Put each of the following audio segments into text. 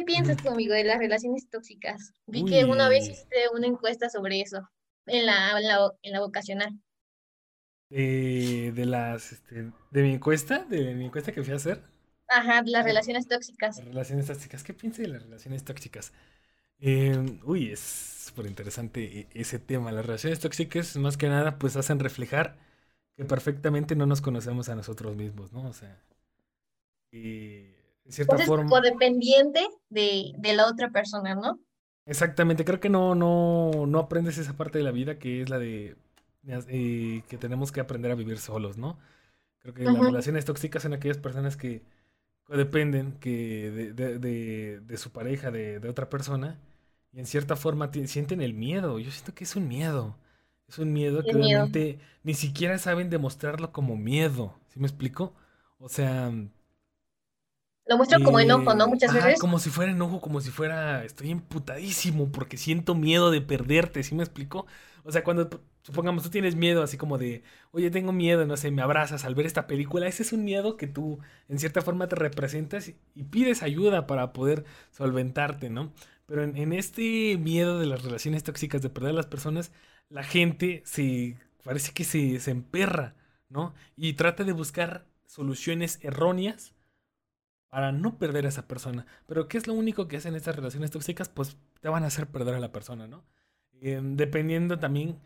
¿Qué piensas tú, amigo, de las relaciones tóxicas? Vi que una vez hiciste una encuesta sobre eso en la, en la, vocacional. de las, este, de mi encuesta, de mi encuesta que fui a hacer. Ajá, las relaciones tóxicas. Las relaciones tóxicas. ¿Qué piensas de las relaciones tóxicas? Em, uy, es súper interesante e, ese tema. Las relaciones tóxicas, más que nada, pues hacen reflejar que perfectamente no nos conocemos a nosotros mismos, ¿no? O sea, de cierta forma. Codependiente de, de la otra persona, ¿no? Exactamente, creo que no, no, no aprendes esa parte de la vida que es la de eh, que tenemos que aprender a vivir solos, ¿no? Creo que las relaciones tóxicas son aquellas personas que dependen que de, de, su pareja, de, otra persona, y en cierta forma sienten el miedo. Yo siento que es un miedo. Es un miedo que realmente ni siquiera saben demostrarlo como miedo. ¿Sí me explico? O sea. Lo muestro como enojo, ¿no? Muchas veces. Como si fuera enojo, como si fuera. Estoy emputadísimo porque siento miedo de perderte. ¿Sí me explico? O sea, cuando supongamos tú tienes miedo así como de, oye, tengo miedo, no sé, me abrazas al ver esta película, ese es un miedo que tú en cierta forma te representas y, pides ayuda para poder solventarte, ¿no? Pero en, este miedo de las relaciones tóxicas, de perder a las personas, la gente se, parece que se, se emperra, ¿no? Y trata de buscar soluciones erróneas para no perder a esa persona. Pero ¿qué es lo único que hacen estas relaciones tóxicas? Pues te van a hacer perder a la persona, ¿no? Em, dependiendo también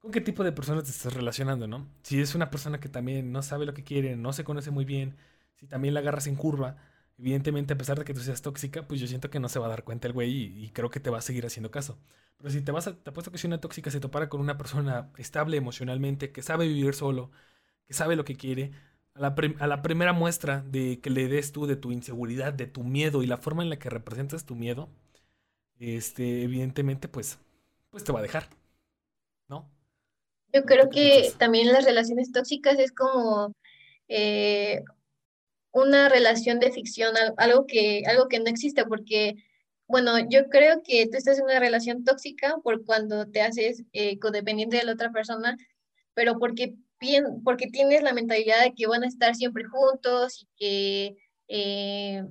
con qué tipo de personas te estás relacionando, ¿no? Si es una persona que también no sabe lo que quiere, no se conoce muy bien, si también la agarras en curva, evidentemente a pesar de que tú seas tóxica, pues yo siento que no se va a dar cuenta el güey y, creo que te va a seguir haciendo caso. Pero si te vas a, te apuesto que si una tóxica se topara con una persona estable emocionalmente, que sabe vivir solo, que sabe lo que quiere, a la, a la primera muestra de que le des tú de tu inseguridad, de tu miedo y la forma en la que representas tu miedo, este, evidentemente, pues, pues te va a dejar, ¿no? Yo creo que también las relaciones tóxicas es como eh, una relación de ficción, algo que, algo que no existe, porque, bueno, yo creo que tú estás en una relación tóxica por cuando te haces eh, codependiente de la otra persona, pero porque, porque tienes la mentalidad de que van a estar siempre juntos y que, eh,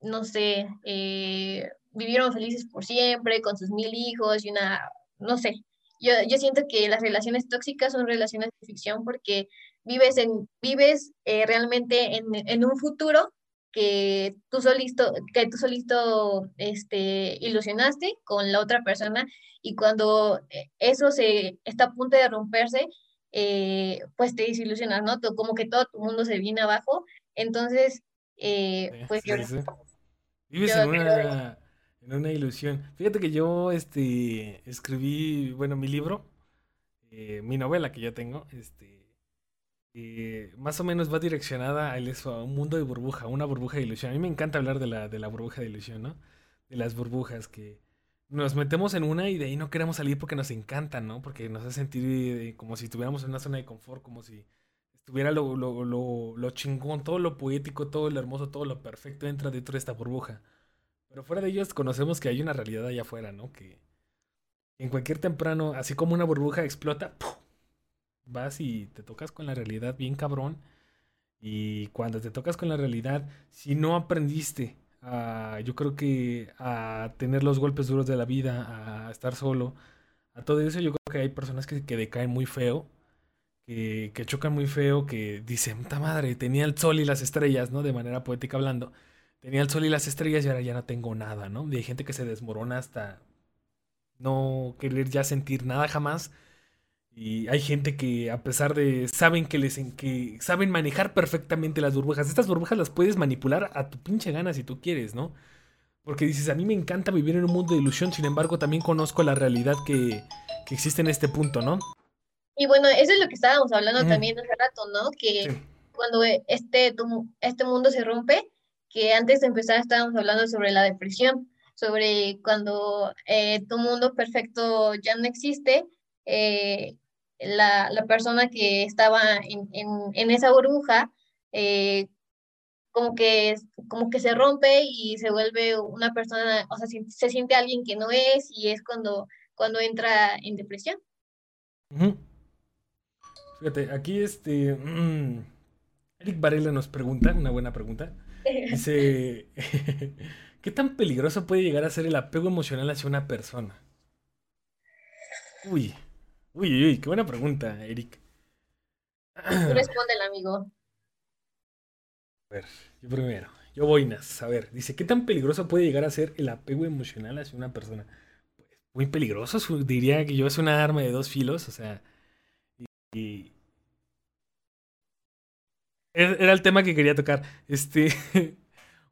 no sé, vivieron felices por siempre con sus mil hijos y una, no sé, yo, yo siento que las relaciones tóxicas son relaciones de ficción porque vives, en, vives eh, realmente en, en, un futuro que tú solito, que tú solito este, ilusionaste con la otra persona y cuando eh, eso se está a punto de romperse, eh, pues te desilusionas, ¿no? Como que todo tu mundo se viene abajo. Entonces, pues yo... Vives en una una ilusión. Fíjate que yo este, escribí, bueno, mi libro, eh, mi novela que yo tengo, este, eh, más o menos va direccionada a eso, a un mundo de burbuja, una burbuja de ilusión. A mí me encanta hablar de la, de la burbuja de ilusión, ¿no? De las burbujas que nos metemos en una y de ahí no queremos salir porque nos encantan, ¿no? Porque nos hace sentir eh, como si estuviéramos en una zona de confort, como si estuviera lo, lo, lo, lo chingón, todo lo poético, todo lo hermoso, todo lo perfecto entra dentro de esta burbuja. Pero fuera de ellos conocemos que hay una realidad allá afuera, ¿no? Que en cualquier temprano, así como una burbuja explota, vas y te tocas con la realidad bien cabrón. Y cuando te tocas con la realidad, si no aprendiste a, yo creo que a tener los golpes duros de la vida, a estar solo, a todo eso, yo creo que hay personas que, que decaen muy feo, que, que chocan muy feo, que dicen, puta madre, tenía el sol y las estrellas, ¿no? De manera poética hablando tenía el sol y las estrellas y ahora ya no tengo nada, ¿no? Y hay gente que se desmorona hasta no querer ya sentir nada jamás. Y hay gente que a pesar de saben que les que saben manejar perfectamente las burbujas. Estas burbujas las puedes manipular a tu pinche gana si tú quieres, ¿no? Porque dices, a mí me encanta vivir en un mundo de ilusión, sin embargo también conozco la realidad que, existe en este punto, ¿no? Y bueno, eso es lo que estábamos hablando también hace rato, ¿no? Que cuando este, este mundo se rompe, que antes de empezar estábamos hablando sobre la depresión, sobre cuando eh, tu mundo perfecto ya no existe, eh, la, la, persona que estaba en, en, en esa burbuja, eh, como, que, como que se rompe y se vuelve una persona, o sea, se, siente alguien que no es y es cuando, cuando entra en depresión. Fíjate, aquí este... Eric Varela nos pregunta, una buena pregunta. Dice, ¿qué tan peligroso puede llegar a ser el apego emocional hacia una persona? Uy, uy, uy, qué buena pregunta, Eric. Responde el amigo. A ver, yo primero. Yo Boinas, a ver, dice, ¿qué tan peligroso puede llegar a ser el apego emocional hacia una persona? Pues muy peligroso, diría que yo es una arma de dos filos, o sea, y, era el tema que quería tocar. Este,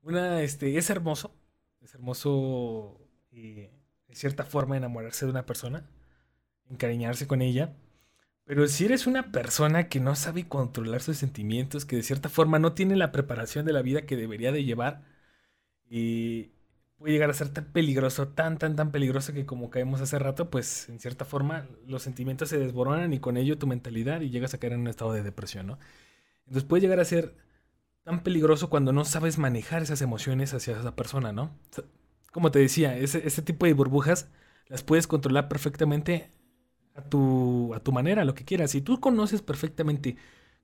una, este, es hermoso, es hermoso eh, de cierta forma enamorarse de una persona, encariñarse con ella. Pero si eres una persona que no sabe controlar sus sentimientos, que de cierta forma no tiene la preparación de la vida que debería de llevar, y puede llegar a ser tan peligroso, tan, tan, tan peligroso que como caemos hace rato, pues en cierta forma los sentimientos se desboronan y con ello tu mentalidad y llegas a caer en un estado de depresión, ¿no? Entonces puede llegar a ser tan peligroso cuando no sabes manejar esas emociones hacia esa persona, ¿no? Como te decía, ese, ese tipo de burbujas las puedes controlar perfectamente a tu, a tu manera, lo que quieras. Si tú conoces perfectamente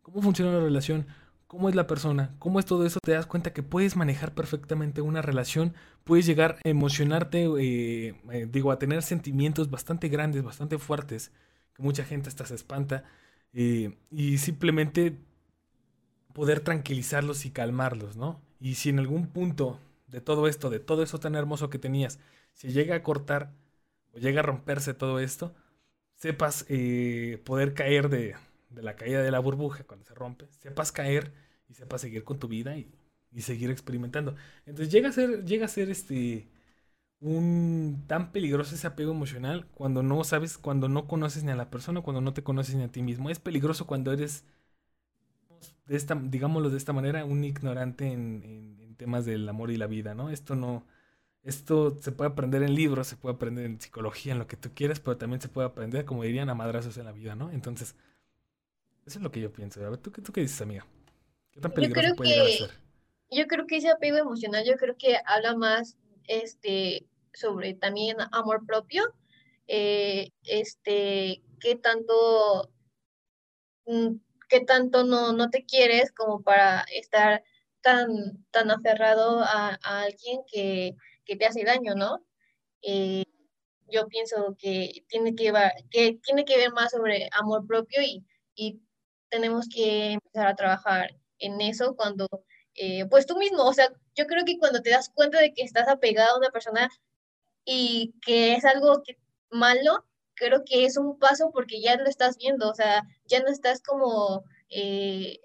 cómo funciona la relación, cómo es la persona, cómo es todo eso, te das cuenta que puedes manejar perfectamente una relación, puedes llegar a emocionarte, eh, eh, digo, a tener sentimientos bastante grandes, bastante fuertes, que mucha gente hasta se espanta, eh, y simplemente poder tranquilizarlos y calmarlos, ¿no? Y si en algún punto de todo esto, de todo eso tan hermoso que tenías, se llega a cortar o llega a romperse todo esto, sepas eh, poder caer de, la caída de la burbuja cuando se rompe, sepas caer y sepas seguir con tu vida y, seguir experimentando. Entonces llega a ser, llega a ser este un tan peligroso ese apego emocional cuando no sabes, cuando no conoces ni a la persona, cuando no te conoces ni a ti mismo. Es peligroso cuando eres de esta, digámoslo de esta manera, un ignorante en, temas del amor y la vida, ¿no? Esto no, esto se puede aprender en libros, se puede aprender en psicología, en lo que tú quieras, pero también se puede aprender, como dirían, a madrazos en la vida, ¿no? Entonces, eso es lo que yo pienso. A ver, ¿tú, tú qué dices, amiga? ¿Qué tan peligroso puede llegar a ser? Yo creo que ese apego emocional, yo creo que habla más, este, sobre también amor propio, eh, este, qué tanto mm, qué tanto no, no te quieres como para estar tan, tan aferrado a, alguien que, te hace daño, ¿no? Eh, yo pienso que tiene que, que tiene que ver más sobre amor propio y, tenemos que empezar a trabajar en eso cuando, eh, pues tú mismo, o sea, yo creo que cuando te das cuenta de que estás apegado a una persona y que es algo que, malo, creo que es un paso porque ya lo estás viendo, o sea, ya no estás como, eh,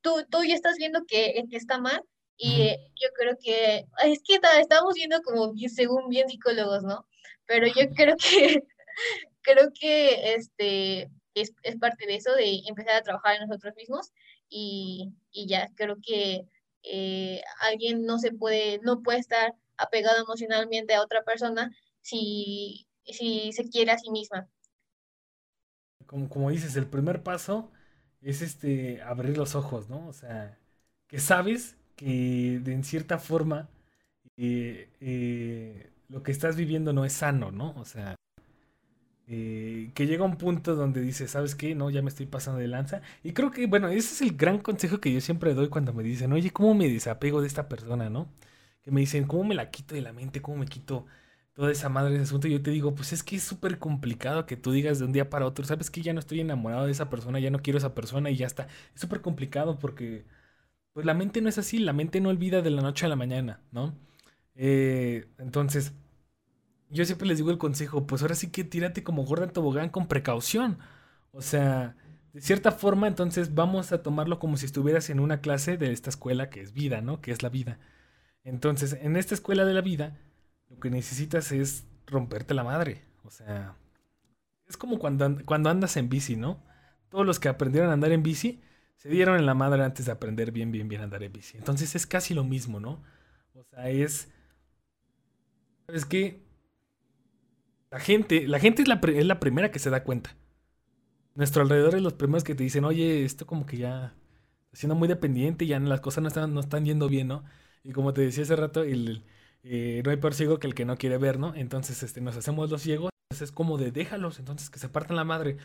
tú, tú ya estás viendo que, que está mal y eh, yo creo que, es que estamos viendo como según bien psicólogos, ¿no? Pero yo creo que, creo que este, es, es, parte de eso, de empezar a trabajar en nosotros mismos y, y ya, creo que eh, alguien no se puede, no puede estar apegado emocionalmente a otra persona si si se quiere a sí misma. Como, como dices, el primer paso es este abrir los ojos, ¿no? O sea, que sabes que de, en cierta forma eh, eh, lo que estás viviendo no es sano, ¿no? O sea, eh, que llega un punto donde dices, ¿sabes qué? No, ya me estoy pasando de lanza. Y creo que, bueno, ese es el gran consejo que yo siempre doy cuando me dicen, oye, ¿cómo me desapego de esta persona, no? Que me dicen, ¿cómo me la quito de la mente? ¿Cómo me quito toda esa madre de asunto, yo te digo, pues es que es súper complicado que tú digas de un día para otro, sabes que ya no estoy enamorado de esa persona, ya no quiero esa persona y ya está. Es súper complicado porque, pues la mente no es así, la mente no olvida de la noche a la mañana, ¿no? Eh, entonces, yo siempre les digo el consejo, pues ahora sí que tírate como gorda en tobogán con precaución. O sea, de cierta forma, entonces vamos a tomarlo como si estuvieras en una clase de esta escuela que es vida, ¿no? Que es la vida. Entonces, en esta escuela de la vida, lo que necesitas es romperte la madre. O sea, es como cuando, cuando andas en bici, ¿no? Todos los que aprendieron a andar en bici se dieron en la madre antes de aprender bien, bien, bien a andar en bici. Entonces es casi lo mismo, ¿no? O sea, es... ¿Sabes qué? La gente, la gente es la, es la primera que se da cuenta. Nuestro alrededor es los primeros que te dicen, oye, esto como que ya está siendo muy dependiente, ya las cosas no están, no están yendo bien, ¿no? Y como te decía hace rato, el, eh, no hay peor ciego que el que no quiere ver, ¿no? Entonces este, nos hacemos los ciegos, es como de déjalos, entonces que se partan la madre.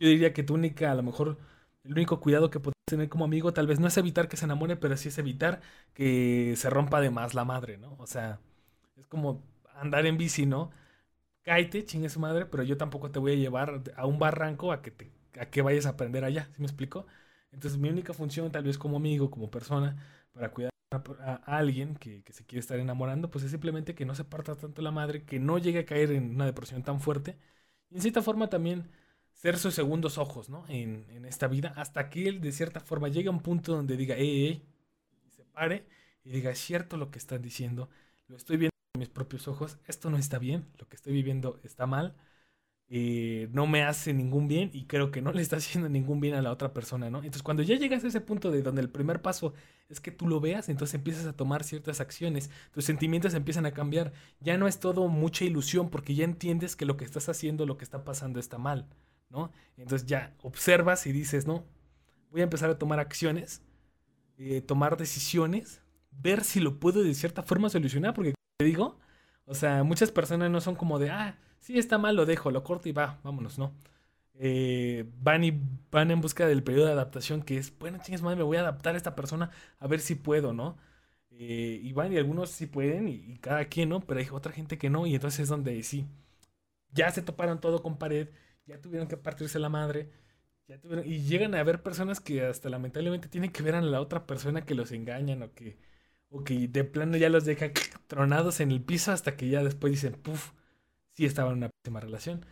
Yo diría que tu única, a lo mejor, el único cuidado que podemos tener como amigo tal vez no es evitar que se enamore, pero sí es evitar que se rompa de más la madre, ¿no? O sea, es como andar en bici, ¿no? Cáete, chingue su madre, pero yo tampoco te voy a llevar a un barranco a que, te, a que vayas a aprender allá, ¿sí me explico? Entonces mi única función tal vez como amigo, como persona, para cuidar a, alguien que, que, se quiere estar enamorando, pues es simplemente que no se parta tanto la madre, que no llegue a caer en una depresión tan fuerte. Y en cierta forma también ser sus segundos ojos, ¿no? En, en, esta vida, hasta que él de cierta forma llegue a un punto donde diga, ey, ey, se pare y diga, es cierto lo que están diciendo, lo estoy viendo con mis propios ojos, esto no está bien, lo que estoy viviendo está mal, eh, no me hace ningún bien y creo que no le está haciendo ningún bien a la otra persona, ¿no? Entonces cuando ya llegas a ese punto de donde el primer paso es que tú lo veas, entonces empiezas a tomar ciertas acciones, tus sentimientos empiezan a cambiar, ya no es todo mucha ilusión porque ya entiendes que lo que estás haciendo, lo que está pasando está mal. ¿No? Entonces ya observas y dices, no, voy a empezar a tomar acciones, eh, tomar decisiones, ver si lo puedo de cierta forma solucionar, porque te digo, o sea, muchas personas no son como de, ah, sí está mal, lo dejo, lo corto y va, vámonos, ¿no? Eh, van y van en busca del periodo de adaptación que es, bueno, chingues madre, me voy a adaptar a esta persona a ver si puedo, ¿no? Eh, y van y algunos sí pueden y, y, cada quien, ¿no? Pero hay otra gente que no y entonces es donde sí, ya se toparon todo con pared, ya tuvieron que partirse la madre. Ya tuvieron, y llegan a haber personas que hasta lamentablemente tienen que ver a la otra persona que los engañan o que, o que de plano ya los deja tronados en el piso hasta que ya después dicen, puff, sí estaba en una pésima relación.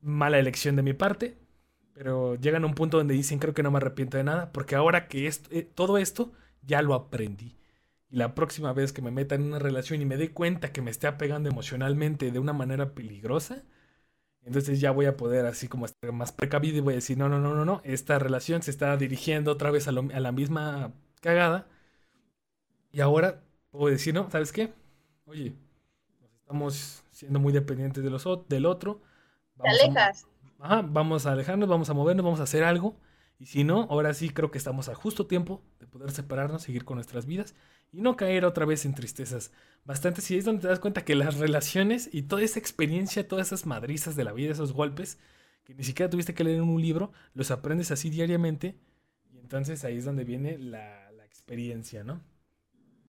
Mala elección de mi parte, pero llegan a un punto donde dicen, creo que no me arrepiento de nada, porque ahora que esto, eh, todo esto ya lo aprendí. Y la próxima vez que me meta en una relación y me dé cuenta que me esté apegando emocionalmente de una manera peligrosa, entonces ya voy a poder así como estar más precavido y voy a decir, no, no, no, no, no, esta relación se está dirigiendo otra vez a, la misma cagada. Y ahora puedo decir, no, ¿sabes qué? Oye, nos estamos siendo muy dependientes de los, del otro. Vamos Te alejas. ajá, vamos a alejarnos, vamos a movernos, vamos a hacer algo. Y si no, ahora sí creo que estamos a justo tiempo de poder separarnos, seguir con nuestras vidas y no caer otra vez en tristezas. Bastante si es donde te das cuenta que las relaciones y toda esa experiencia, todas esas madrizas de la vida, esos golpes, que ni siquiera tuviste que leer en un libro, los aprendes así diariamente y entonces ahí es donde viene la, la experiencia, ¿no?